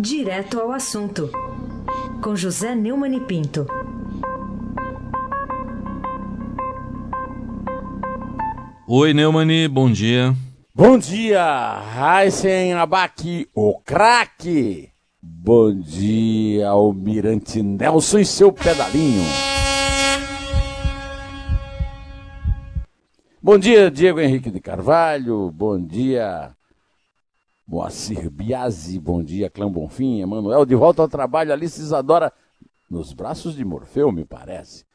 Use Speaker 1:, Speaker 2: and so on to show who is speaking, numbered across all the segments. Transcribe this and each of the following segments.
Speaker 1: Direto ao assunto, com José Neumann e Pinto.
Speaker 2: Oi, Neumani, bom dia.
Speaker 3: Bom dia, Raíssen Abac, o craque. Bom dia, Almirante Nelson e seu pedalinho. Bom dia, Diego Henrique de Carvalho. Bom dia, Moacir Biasi. Bom dia, Clã Bonfim. Emanuel, de volta ao trabalho. Alice Isadora, nos braços de Morfeu, me parece.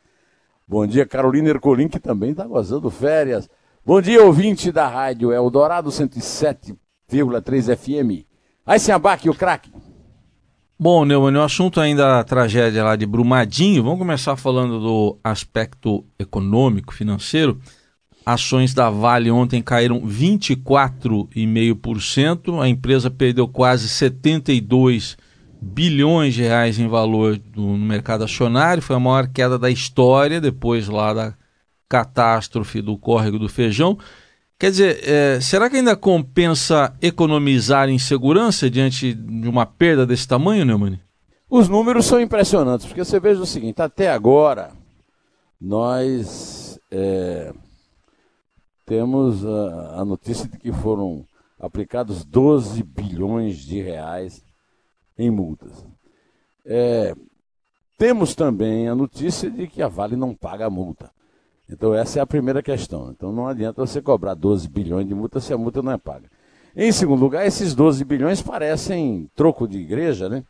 Speaker 3: Bom dia, Carolina Ercolim, que também está gozando férias. Bom dia, ouvinte da rádio Eldorado 107,3 FM. Aí se abaque o craque.
Speaker 2: Bom, Neumann, o assunto ainda a tragédia lá de Brumadinho. Vamos começar falando do aspecto econômico, financeiro. Ações da Vale ontem caíram 24,5%. A empresa perdeu quase 72 bilhões de reais em valor do, no mercado acionário. Foi a maior queda da história, depois lá da catástrofe do córrego do feijão. Quer dizer, é, será que ainda compensa economizar em segurança diante de uma perda desse tamanho, Neumann?
Speaker 3: Os números são impressionantes, porque você veja o seguinte: até agora, nós é, temos a, a, notícia de que foram aplicados 12 bilhões de reais em multas. É, temos também a notícia de que a Vale não paga a multa. Então essa é a primeira questão. Então não adianta você cobrar 12 bilhões de multa se a multa não é paga. Em segundo lugar, esses 12 bilhões parecem troco de igreja, né?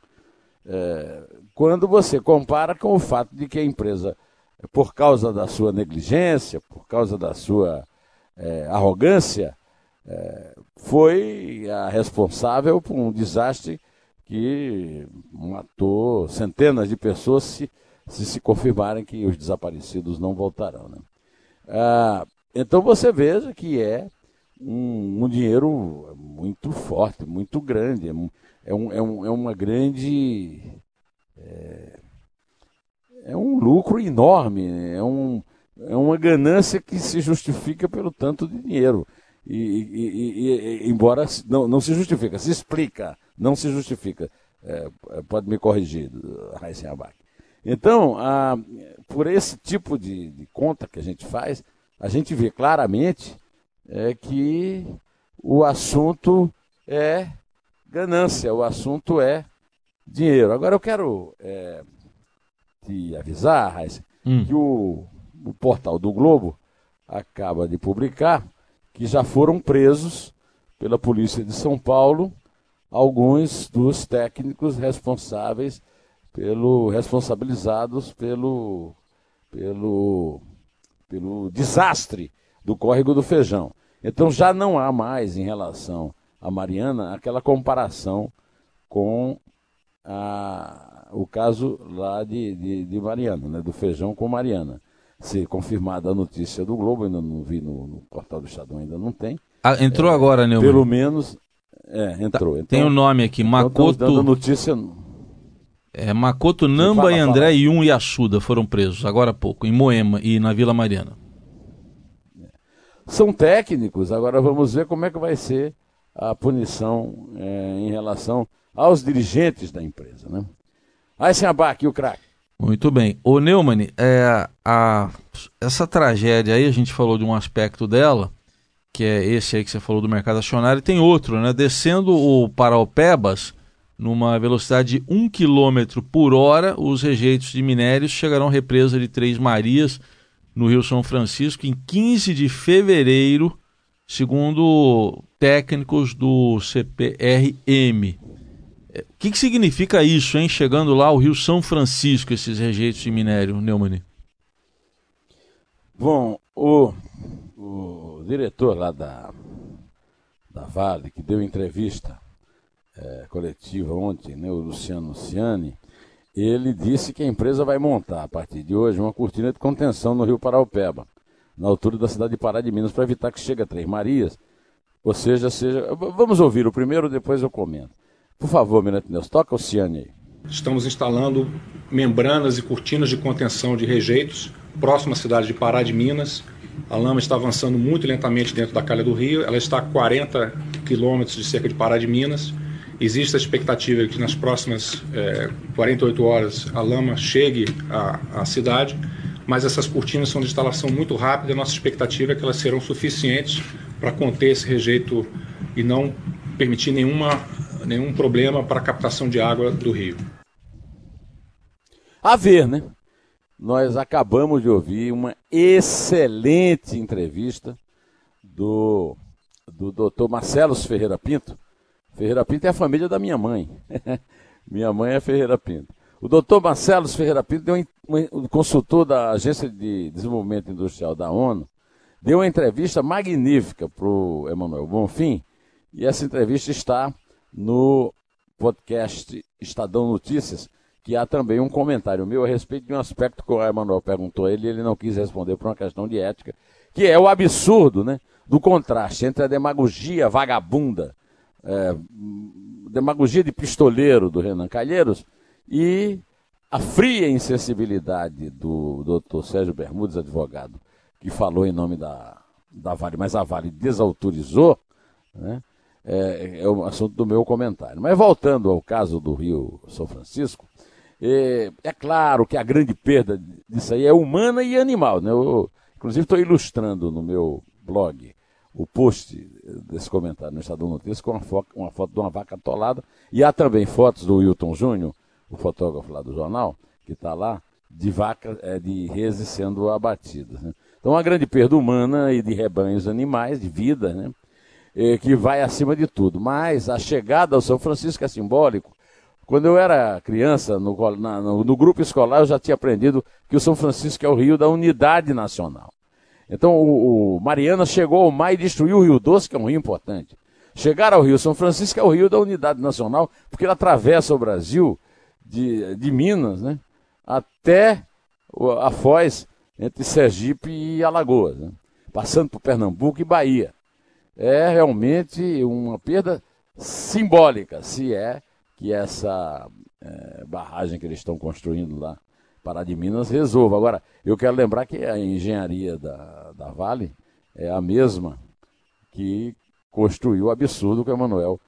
Speaker 3: É, quando você compara com o fato de que a empresa, por causa da sua negligência, por causa da sua é, arrogância, é, foi a responsável por um desastre que matou centenas de pessoas se, se se confirmarem que os desaparecidos não voltarão. Né? Ah, então você veja que é um, um, dinheiro muito forte, muito grande, é, um, é, um, é uma grande. É, é, um lucro enorme, é, um, é uma ganância que se justifica pelo tanto de dinheiro. E, e, e, embora não, não se justifica, se explica, não se justifica. É, pode me corrigir, Raíssen Abac. Então, a, por esse tipo de, de, conta que a gente faz, a gente vê claramente é, que o assunto é ganância, o assunto é dinheiro. Agora eu quero é, te avisar, Raíssa, hum. que o, o portal do Globo acaba de publicar que já foram presos pela polícia de São Paulo alguns dos técnicos responsáveis pelo responsabilizados pelo pelo pelo desastre do córrego do Feijão. Então já não há mais em relação a Mariana aquela comparação com a, o caso lá de, de, de Mariana, né, do Feijão com Mariana. Se confirmada a notícia do Globo, ainda não vi no, no portal do Estadão, ainda não tem.
Speaker 2: Ah, entrou é, agora, Neumann?
Speaker 3: Pelo menos, é, entrou. Tá,
Speaker 2: então, tem o um nome aqui, Makoto... Então,
Speaker 3: dando notícia
Speaker 2: é, Makoto Namba fala, e André fala. Yun Yasuda foram presos agora há pouco, em Moema e na Vila Mariana.
Speaker 3: São técnicos, agora vamos ver como é que vai ser a punição é, em relação aos dirigentes da empresa. Né? Aí sem abaque, o craque.
Speaker 2: Muito bem. Ô Neumann, é, a, essa tragédia aí, a gente falou de um aspecto dela, que é esse aí que você falou do mercado acionário, e tem outro, né? Descendo o Paraupebas, numa velocidade de 1 km por hora, os rejeitos de minérios chegarão à represa de Três Marias, no Rio São Francisco, em 15 de fevereiro, segundo técnicos do CPRM. É, o que, que significa isso, hein? Chegando lá ao Rio São Francisco, esses rejeitos de minério, Neumann?
Speaker 3: Bom, o, o diretor lá da, da Vale, que deu entrevista é, coletiva ontem, né, o Luciano Ciani, ele disse que a empresa vai montar, a partir de hoje, uma cortina de contenção no Rio Paraupeba, na altura da cidade de Pará de Minas, para evitar que chegue a Três Marias. Ou seja, seja. Vamos ouvir o primeiro, depois eu comento. Por favor, Mirante Neus, toca o Ciani aí.
Speaker 4: Estamos instalando membranas e cortinas de contenção de rejeitos próximo à cidade de Pará de Minas. A lama está avançando muito lentamente dentro da calha do rio. Ela está a 40 quilômetros de cerca de Pará de Minas Existe a expectativa que nas próximas é, 48 horas a lama chegue à, à cidade, mas essas cortinas são de instalação muito rápida. Nossa expectativa é que elas serão suficientes para conter esse rejeito e não permitir nenhuma, nenhum problema para a captação de água do rio.
Speaker 3: A ver, né? Nós acabamos de ouvir uma excelente entrevista do, do doutor Marcelo Ferreira Pinto. Ferreira Pinto é a família da minha mãe. minha mãe é Ferreira Pinto. O doutor Marcelo Ferreira Pinto, deu um, consultor da Agência de Desenvolvimento Industrial da ONU, deu uma entrevista magnífica para o Emanuel Bonfim, e essa entrevista está no podcast Estadão Notícias, que há também um comentário meu a respeito de um aspecto que o Emanuel perguntou a ele e ele não quis responder por uma questão de ética, que é o absurdo né, do contraste entre a demagogia vagabunda, é, demagogia de pistoleiro do Renan Calheiros e a fria insensibilidade do doutor Sérgio Bermudes, advogado, que falou em nome da, da Vale, mas a Vale desautorizou, né, é, é o assunto do meu comentário. Mas voltando ao caso do Rio São Francisco, é, é, claro que a grande perda disso aí é humana e animal. Né? Eu, inclusive, estou ilustrando no meu blog o post desse comentário no Estadão Notícias com uma, fo uma foto de uma vaca atolada. E há também fotos do Wilton Júnior, o fotógrafo lá do jornal, que está lá, de vaca, é, de reses sendo abatidas. Né? Então, uma grande perda humana e de rebanhos animais, de vida, né? É, que vai acima de tudo. Mas a chegada ao São Francisco é simbólico quando eu era criança, no, na, no, no, grupo escolar, eu já tinha aprendido que o São Francisco é o rio da unidade nacional. Então, o, o Mariana chegou ao mar e destruiu o Rio Doce, que é um rio importante. Chegar ao Rio São Francisco é o rio da unidade nacional, porque ele atravessa o Brasil de, de Minas né, até a Foz, entre Sergipe e Alagoas, né, passando por Pernambuco e Bahia. É realmente uma perda simbólica, se é que essa é, barragem que eles estão construindo lá, Pará de Minas, resolva. Agora, eu quero lembrar que a engenharia da, da Vale é a mesma que construiu o absurdo que o Emanuel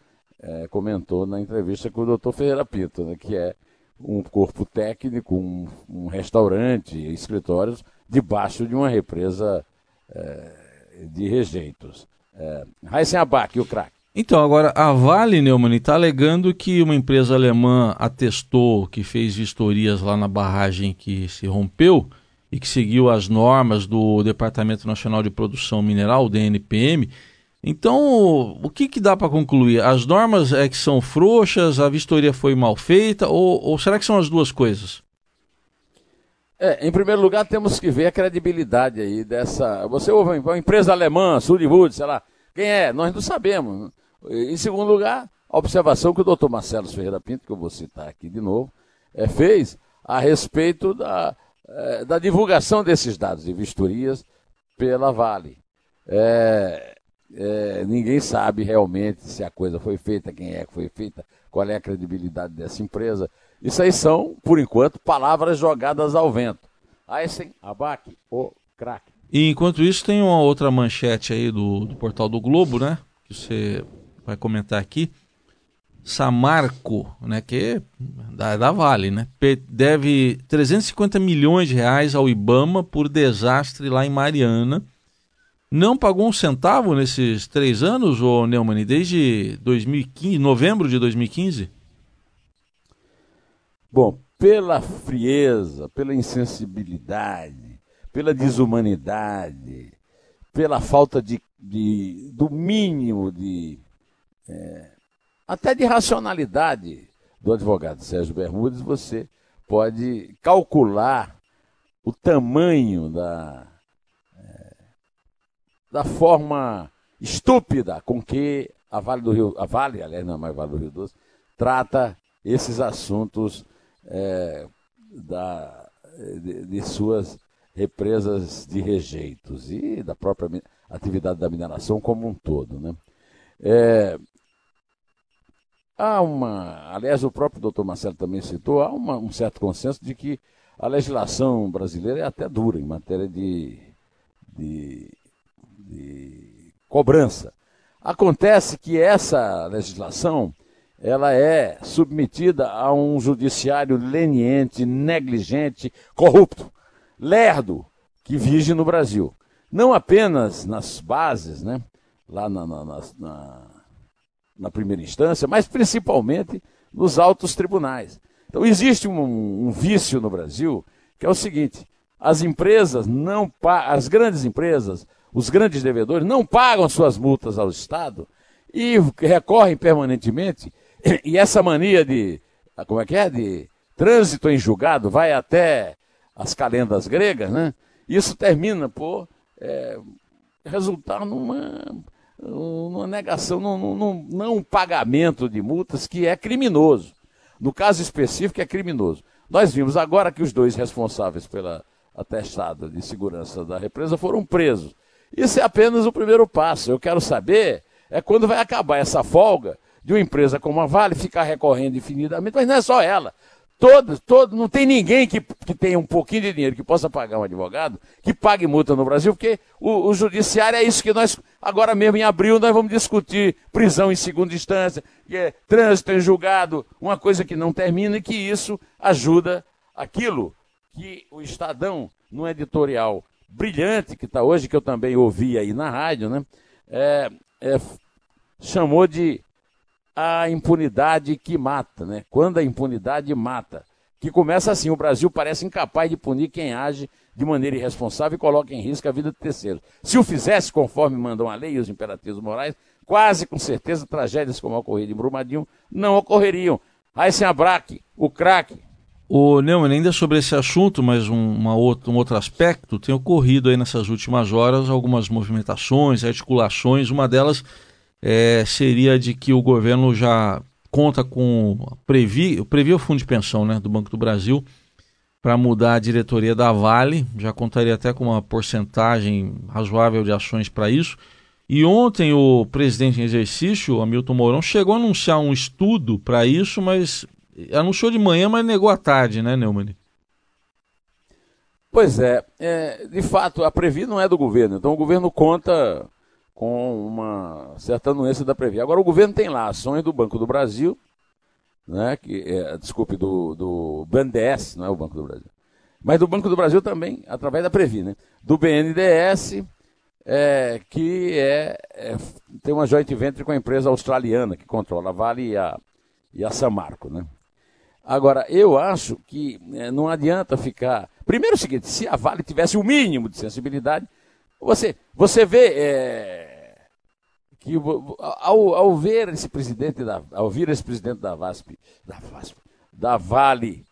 Speaker 3: é, comentou na entrevista com o doutor Ferreira Pinto, né, que é um corpo técnico, um, um restaurante, escritórios, debaixo de uma represa é, de rejeitos. É, Raíssen Abac, o craque.
Speaker 2: Então, agora, a Vale, Neumann, está alegando que uma empresa alemã atestou que fez vistorias lá na barragem que se rompeu e que seguiu as normas do Departamento Nacional de Produção Mineral, DNPM. Então, o que, que dá para concluir? As normas é que são frouxas, a vistoria foi mal feita, ou, ou será que são as duas coisas?
Speaker 3: É, em primeiro lugar, temos que ver a credibilidade aí dessa. Você ouve uma empresa alemã, Sudwood, sei lá. Quem é? Nós não sabemos. Em segundo lugar, a observação que o doutor Marcelo Ferreira Pinto, que eu vou citar aqui de novo, é, fez a respeito da, é, da divulgação desses dados de vistorias pela Vale. É, é, ninguém sabe realmente se a coisa foi feita, quem é que foi feita, qual é a credibilidade dessa empresa. Isso aí são, por enquanto, palavras jogadas ao vento. Aysen, abaque, o craque.
Speaker 2: E enquanto isso, tem uma outra manchete aí do, do portal do Globo, né? Que você vai comentar aqui. Samarco, né, que é da, da Vale, né, deve 350 milhões de reais ao IBAMA por desastre lá em Mariana. Não pagou um centavo nesses três anos, ô Neumann, desde 2015, novembro de 2015?
Speaker 3: Bom, pela frieza, pela insensibilidade, pela desumanidade, pela falta de, de do mínimo de é, até de racionalidade do advogado Sérgio Bermudes, você pode calcular o tamanho da, é, da forma estúpida com que a Vale do Rio, a Vale, aliás, não é mais Vale do Rio Doce, trata esses assuntos é, da, de, de, suas represas de rejeitos e da própria atividade da mineração como um todo. Né? É, Há uma, aliás, o próprio doutor Marcelo também citou, há uma, um certo consenso de que a legislação brasileira é até dura em matéria de, de, de cobrança. Acontece que essa legislação ela é submetida a um judiciário leniente, negligente, corrupto, lerdo, que vige no Brasil. Não apenas nas bases, né, lá na, na, na, na primeira instância, mas principalmente nos altos tribunais. Então existe um, um vício no Brasil que é o seguinte: as empresas não as grandes empresas, os grandes devedores não pagam suas multas ao Estado e recorrem permanentemente. E essa mania de como é que é de trânsito em julgado vai até as calendas gregas, né? Isso termina por é, resultar numa, numa negação, num, num, não pagamento de multas que é criminoso. No caso específico, é criminoso. Nós vimos agora que os dois responsáveis pela atestada de segurança da represa foram presos. Isso é apenas o primeiro passo. Eu quero saber é quando vai acabar essa folga de uma empresa como a Vale ficar recorrendo infinitamente, mas não é só ela. Todos, todos, não tem ninguém que, que tenha um pouquinho de dinheiro que possa pagar um advogado, que pague multa no Brasil, porque o, o judiciário é isso que nós, agora mesmo em abril, nós vamos discutir prisão em segunda instância, que é trânsito em julgado, uma coisa que não termina e que isso ajuda aquilo que o Estadão, num editorial brilhante que está hoje, que eu também ouvi aí na rádio, né, é, é, chamou de a impunidade que mata, né? Quando a impunidade mata. Que começa assim: o Brasil parece incapaz de punir quem age de maneira irresponsável e coloca em risco a vida de terceiros. Se o fizesse conforme mandam a lei e os imperativos morais, quase com certeza tragédias como a ocorrida em Brumadinho não ocorreriam. Aysen Abraque, o craque.
Speaker 2: O Neumann, ainda sobre esse assunto, mas um, um outro aspecto, tem ocorrido aí nessas últimas horas algumas movimentações, articulações, uma delas é, seria de que o governo já conta com previ, previ o fundo de pensão né, do Banco do Brasil para mudar a diretoria da Vale, já contaria até com uma porcentagem razoável de ações para isso. E ontem o presidente em exercício, Hamilton Mourão, chegou a anunciar um estudo para isso, mas anunciou de manhã, mas negou à tarde, né, Neumann?
Speaker 3: Pois é, é, de fato, a Previ não é do governo, então o governo conta com uma certa anuência da Previ. Agora, o governo tem lá ações do Banco do Brasil, né, que, é, desculpe, do, do BNDES, não é o Banco do Brasil, mas do Banco do Brasil também, através da Previ, né, do BNDES, é, que é, é, tem uma joint venture com a empresa australiana que controla a Vale e a, e a Samarco. Né? Agora, eu acho que é, não adianta ficar. Primeiro é o seguinte: se a Vale tivesse o mínimo de sensibilidade, você, você vê é, que ao, ao, ver esse presidente da, ao ouvir esse presidente da VASP, da VASP, da Vale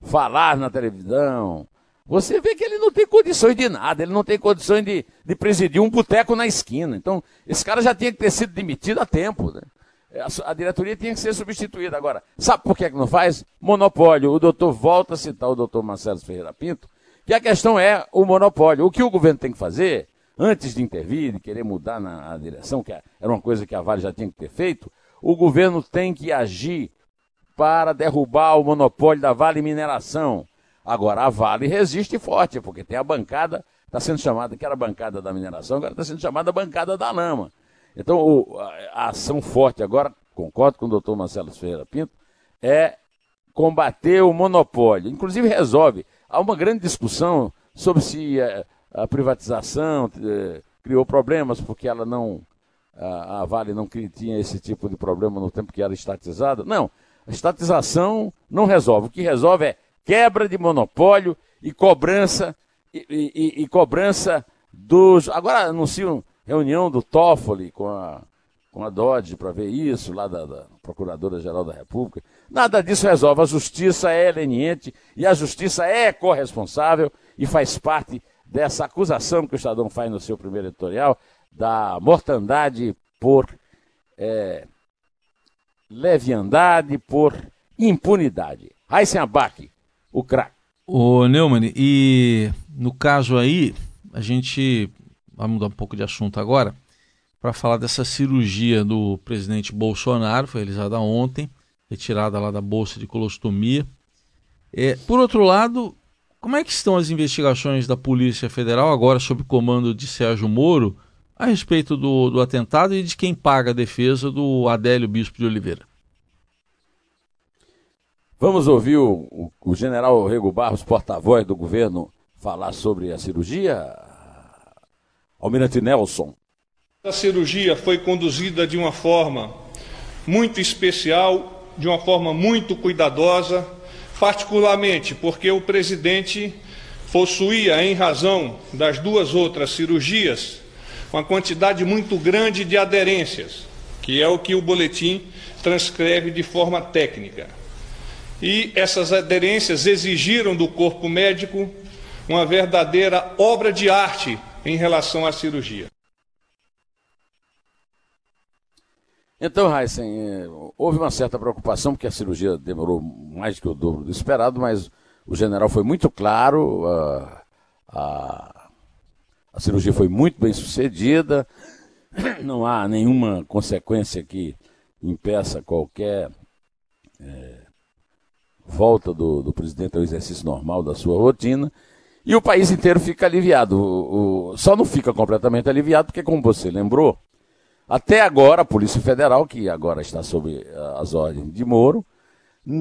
Speaker 3: falar na televisão, você vê que ele não tem condições de nada, ele não tem condições de, de presidir um boteco na esquina. Então, esse cara já tinha que ter sido demitido há tempo. Né? A, a, diretoria tinha que ser substituída. Agora, sabe por que, que não faz? Monopólio. O doutor volta a citar o doutor Marcelo Ferreira Pinto, que a questão é o monopólio. O que o governo tem que fazer antes de intervir, de querer mudar na direção, que era uma coisa que a Vale já tinha que ter feito, o governo tem que agir para derrubar o monopólio da Vale Mineração. Agora, a Vale resiste forte, porque tem a bancada, está sendo chamada, que era a bancada da mineração, agora está sendo chamada bancada da lama. Então, o, a, a, ação forte agora, concordo com o doutor Marcelo Ferreira Pinto, é combater o monopólio. Inclusive, resolve. Há uma grande discussão sobre se é, a privatização eh, criou problemas porque ela não a, a, Vale não tinha esse tipo de problema no tempo que era estatizada. Não, a estatização não resolve. O que resolve é quebra de monopólio e cobrança e, e, e cobrança dos. Agora anunciam reunião do Toffoli com a com a Dodge para ver isso, lá da, da Procuradora-Geral da República. Nada disso resolve. A justiça é leniente e a justiça é corresponsável e faz parte dessa acusação que o Estadão faz no seu primeiro editorial da mortandade por é, leviandade, por impunidade. Raíssen Abac, o craque.
Speaker 2: Ô Neumann, e no caso aí, a gente vai mudar um pouco de assunto agora para falar dessa cirurgia do presidente Bolsonaro, foi realizada ontem, retirada lá da bolsa de colostomia. É, por outro lado, como é que estão as investigações da Polícia Federal, agora sob comando de Sérgio Moro, a respeito do, do atentado e de quem paga a defesa do Adélio Bispo de Oliveira?
Speaker 3: Vamos ouvir o, o, o general Rego Barros, porta-voz do governo, falar sobre a cirurgia? Almirante Nelson.
Speaker 5: A cirurgia foi conduzida de uma forma muito especial, de uma forma muito cuidadosa, particularmente porque o presidente possuía, em razão das duas outras cirurgias, uma quantidade muito grande de aderências, que é o que o boletim transcreve de forma técnica. E essas aderências exigiram do corpo médico uma verdadeira obra de arte em relação à cirurgia.
Speaker 3: Então, Heisen, é, houve uma certa preocupação, porque a cirurgia demorou mais do que o dobro do esperado, mas o general foi muito claro, a, a, a cirurgia foi muito bem sucedida, não há nenhuma consequência que impeça qualquer é, volta do, do presidente ao exercício normal da sua rotina, e o país inteiro fica aliviado. O, o, só não fica completamente aliviado, porque, como você lembrou, até agora, a Polícia Federal, que agora está sob eh, as ordens de Moro,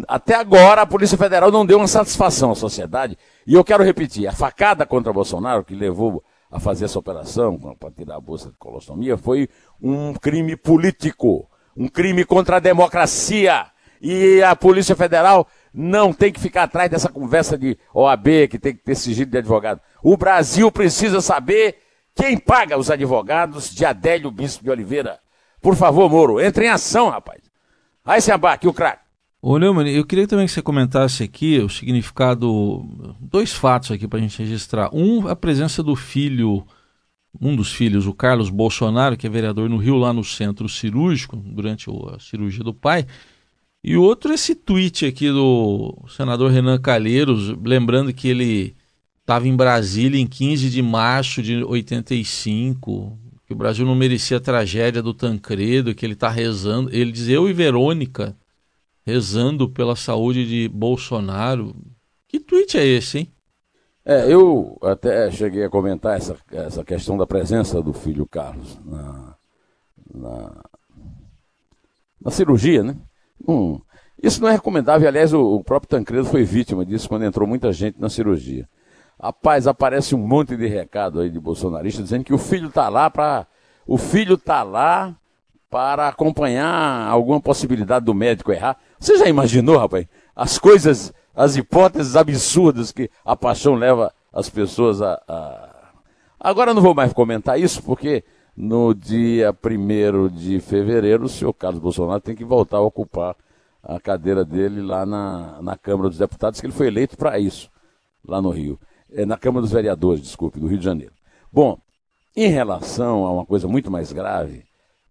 Speaker 3: até agora a Polícia Federal não deu uma satisfação à sociedade. E eu quero repetir, a facada contra Bolsonaro, que levou a fazer essa operação para tirar a bolsa de colostomia, foi um crime político, um crime contra a democracia. E a Polícia Federal não tem que ficar atrás dessa conversa de OAB, que tem que ter sigilo de advogado. O Brasil precisa saber quem paga os advogados de Adélio Bispo de Oliveira? Por favor, Moro, entre em ação, rapaz. Aí se abaque, o craque.
Speaker 2: Ô, Neumann, eu queria também que você comentasse aqui o significado, dois fatos aqui para a gente registrar. Um, a presença do filho, um dos filhos, o Carlos Bolsonaro, que é vereador no Rio, lá no centro cirúrgico, durante a cirurgia do pai. E outro, esse tweet aqui do senador Renan Calheiros, lembrando que ele estava em Brasília em 15 de março de 85, que o Brasil não merecia a tragédia do Tancredo, que ele está rezando. Ele diz: Eu e Verônica rezando pela saúde de Bolsonaro. Que tweet é esse, hein?
Speaker 3: É, eu até cheguei a comentar essa, essa questão da presença do filho Carlos na, na, na cirurgia, né? Hum, isso não é recomendável. Aliás, o, o próprio Tancredo foi vítima disso quando entrou muita gente na cirurgia. Rapaz, aparece um monte de recado aí de bolsonarista dizendo que o filho está lá para o filho tá lá para acompanhar alguma possibilidade do médico errar. Você já imaginou, rapaz? As coisas, as hipóteses absurdas que a paixão leva as pessoas a, a... Agora não vou mais comentar isso, porque no dia 1 de fevereiro o senhor Carlos Bolsonaro tem que voltar a ocupar a cadeira dele lá na, na Câmara dos Deputados, que ele foi eleito para isso, lá no Rio é, na Câmara dos Vereadores, desculpe, do Rio de Janeiro. Bom, em relação a uma coisa muito mais grave,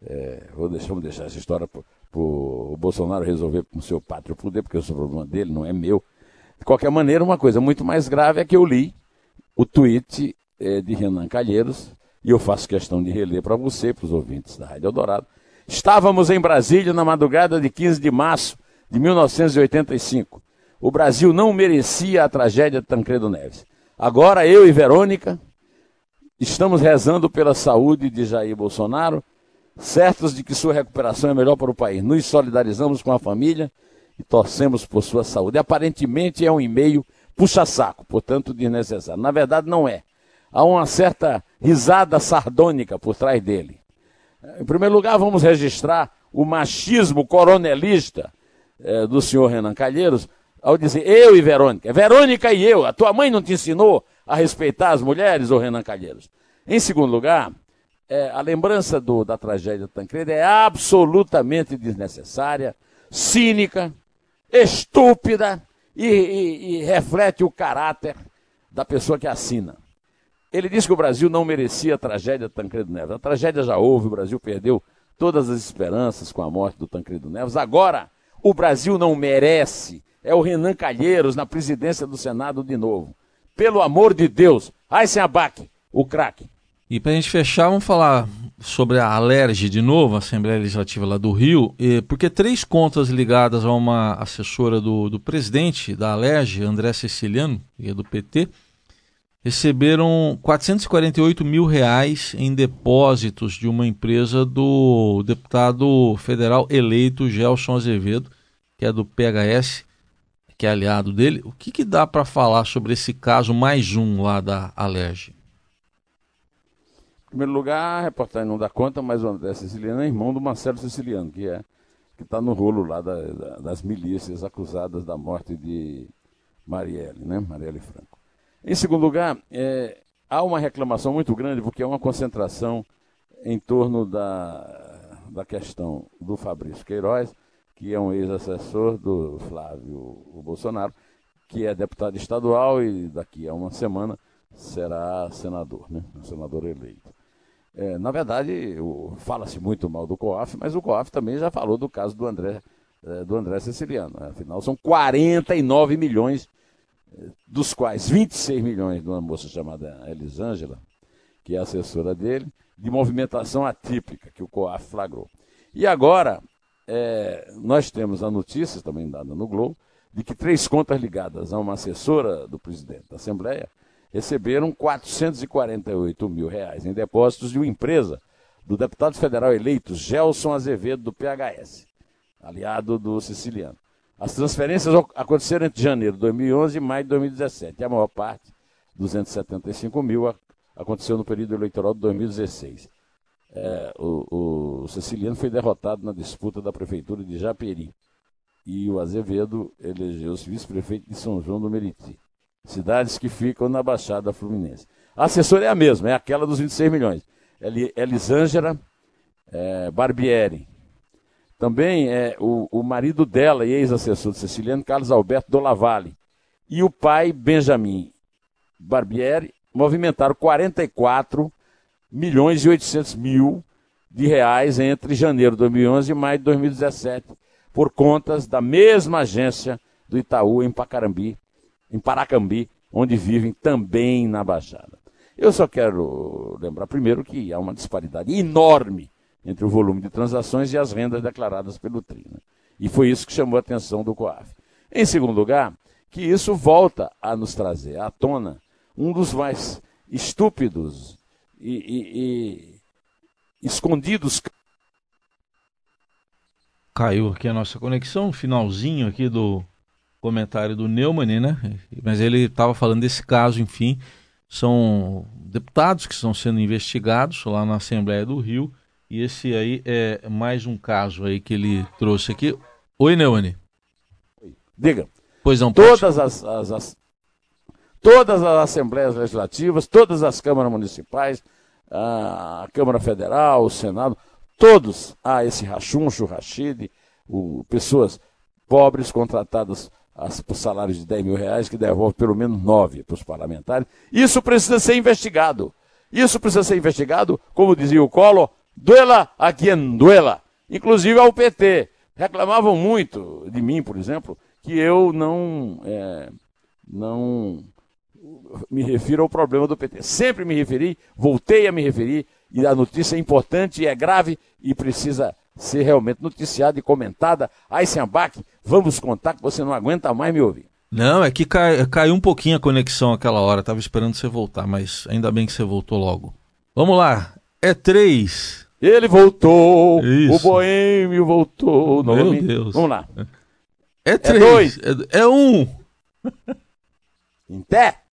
Speaker 3: é, vou deixar, vamos deixar essa história para o Bolsonaro resolver com o seu pátrio poder, porque esse é o problema dele, não é meu. De qualquer maneira, uma coisa muito mais grave é que eu li o tweet é, de Renan Calheiros, e eu faço questão de reler para você, para os ouvintes da Rádio Eldorado. Estávamos em Brasília na madrugada de 15 de março de 1985. O Brasil não merecia a tragédia de Tancredo Neves. Agora eu e Verônica estamos rezando pela saúde de Jair Bolsonaro, certos de que sua recuperação é melhor para o país. Nos solidarizamos com a família e torcemos por sua saúde. Aparentemente é um e-mail puxa-saco, portanto desnecessário. Na verdade, não é. Há uma certa risada sardônica por trás dele. Em primeiro lugar, vamos registrar o machismo coronelista eh, do senhor Renan Calheiros, ao dizer eu e Verônica. Verônica e eu. A tua mãe não te ensinou a respeitar as mulheres, ô Renan Calheiros? Em segundo lugar, é, a lembrança do, da tragédia do Tancredo é absolutamente desnecessária, cínica, estúpida e, e, e reflete o caráter da pessoa que assina. Ele disse que o Brasil não merecia a tragédia do Tancredo Neves. A tragédia já houve, o Brasil perdeu todas as esperanças com a morte do Tancredo Neves. Agora, o Brasil não merece é o Renan Calheiros na presidência do Senado de novo. Pelo amor de Deus, ai sem abaque, o craque.
Speaker 2: E para a gente fechar, vamos falar sobre a Alerj de novo, a Assembleia Legislativa lá do Rio, porque três contas ligadas a uma assessora do, do presidente da Alerj, André Ceciliano, que é do PT, receberam 448 mil reais em depósitos de uma empresa do deputado federal eleito Gelson Azevedo, que é do PHS, que é aliado dele. O que, que dá para falar sobre esse caso mais um lá da Alerj?
Speaker 3: Em primeiro lugar, a reportagem não dá conta, mas o André Siciliano é irmão do Marcelo Siciliano, que é que está no rolo lá da, da, das milícias acusadas da morte de Marielle, né? Marielle Franco. Em segundo lugar, é, há uma reclamação muito grande porque é uma concentração em torno da, da questão do Fabrício Queiroz, que é um ex-assessor do Flávio Bolsonaro, que é deputado estadual e daqui a uma semana será senador, né? Senador eleito. É, na verdade, fala-se muito mal do COAF, mas o COAF também já falou do caso do André, é, do André Siciliano. Né? Afinal, são 49 milhões, é, dos quais 26 milhões de uma moça chamada Elisângela, que é assessora dele, de movimentação atípica que o COAF flagrou. E agora, é, nós temos a notícia, também dada no Globo, de que três contas ligadas a uma assessora do presidente da Assembleia receberam 448 mil reais em depósitos de uma empresa do deputado federal eleito Gelson Azevedo, do PHS, aliado do siciliano. As transferências aconteceram entre janeiro de 2011 e maio de 2017. E a maior parte, 275 mil, aconteceu no período eleitoral de 2016. É, o, o siciliano foi derrotado na disputa da prefeitura de Japeri. E o Azevedo elegeu-se vice-prefeito de São João do Meriti cidades que ficam na Baixada Fluminense. A assessora é a mesma, é aquela dos 26 milhões. Elisângela é, Barbieri. Também é o, o marido dela e ex-assessor de Siciliano, Carlos Alberto Dolavalle. E o pai, Benjamin Barbieri, movimentaram 44 milhões e 800 mil de reais entre janeiro de 2011 e maio de 2017, por contas da mesma agência do Itaú em Pacarambi, em Paracambi, onde vivem também na Baixada. Eu só quero lembrar primeiro que há uma disparidade enorme entre o volume de transações e as rendas declaradas pelo TRI. Né? E foi isso que chamou a atenção do COAF. Em segundo lugar, que isso volta a nos trazer à tona um dos mais estúpidos e, e, e escondidos.
Speaker 2: Caiu aqui a nossa conexão, finalzinho aqui do, comentário do Neumann, né? Mas ele estava falando desse caso, enfim, são deputados que estão sendo investigados lá na Assembleia do Rio, e esse aí é mais um caso aí que ele trouxe aqui. Oi, Neumann.
Speaker 3: Diga.
Speaker 2: Pois não,
Speaker 3: todas as, as, as, todas as assembleias legislativas, todas as câmaras municipais, a Câmara Federal, o Senado, todos há esse rachuncho, rachide, o, pessoas pobres contratadas por salários de 10 mil reais, que devolve pelo menos 9 para os parlamentares. Isso precisa ser investigado. Isso precisa ser investigado, como dizia o Collor, duela a quem duela. Inclusive ao PT. Reclamavam muito de mim, por exemplo, que eu não, é, não me refiro ao problema do PT. Sempre me referi, voltei a me referir, e a notícia é importante e é grave e precisa ser realmente noticiada e comentada. Eisenbach, vamos contar que você não aguenta mais me ouvir.
Speaker 2: Não, é que cai, caiu um pouquinho a conexão aquela hora, estava esperando você voltar, mas ainda bem que você voltou logo. Vamos lá, é três.
Speaker 3: Ele voltou, Isso. o Boêmio voltou.
Speaker 2: Meu Deus.
Speaker 3: Vamos lá.
Speaker 2: É três. É, dois. é, é um.
Speaker 3: Em pé.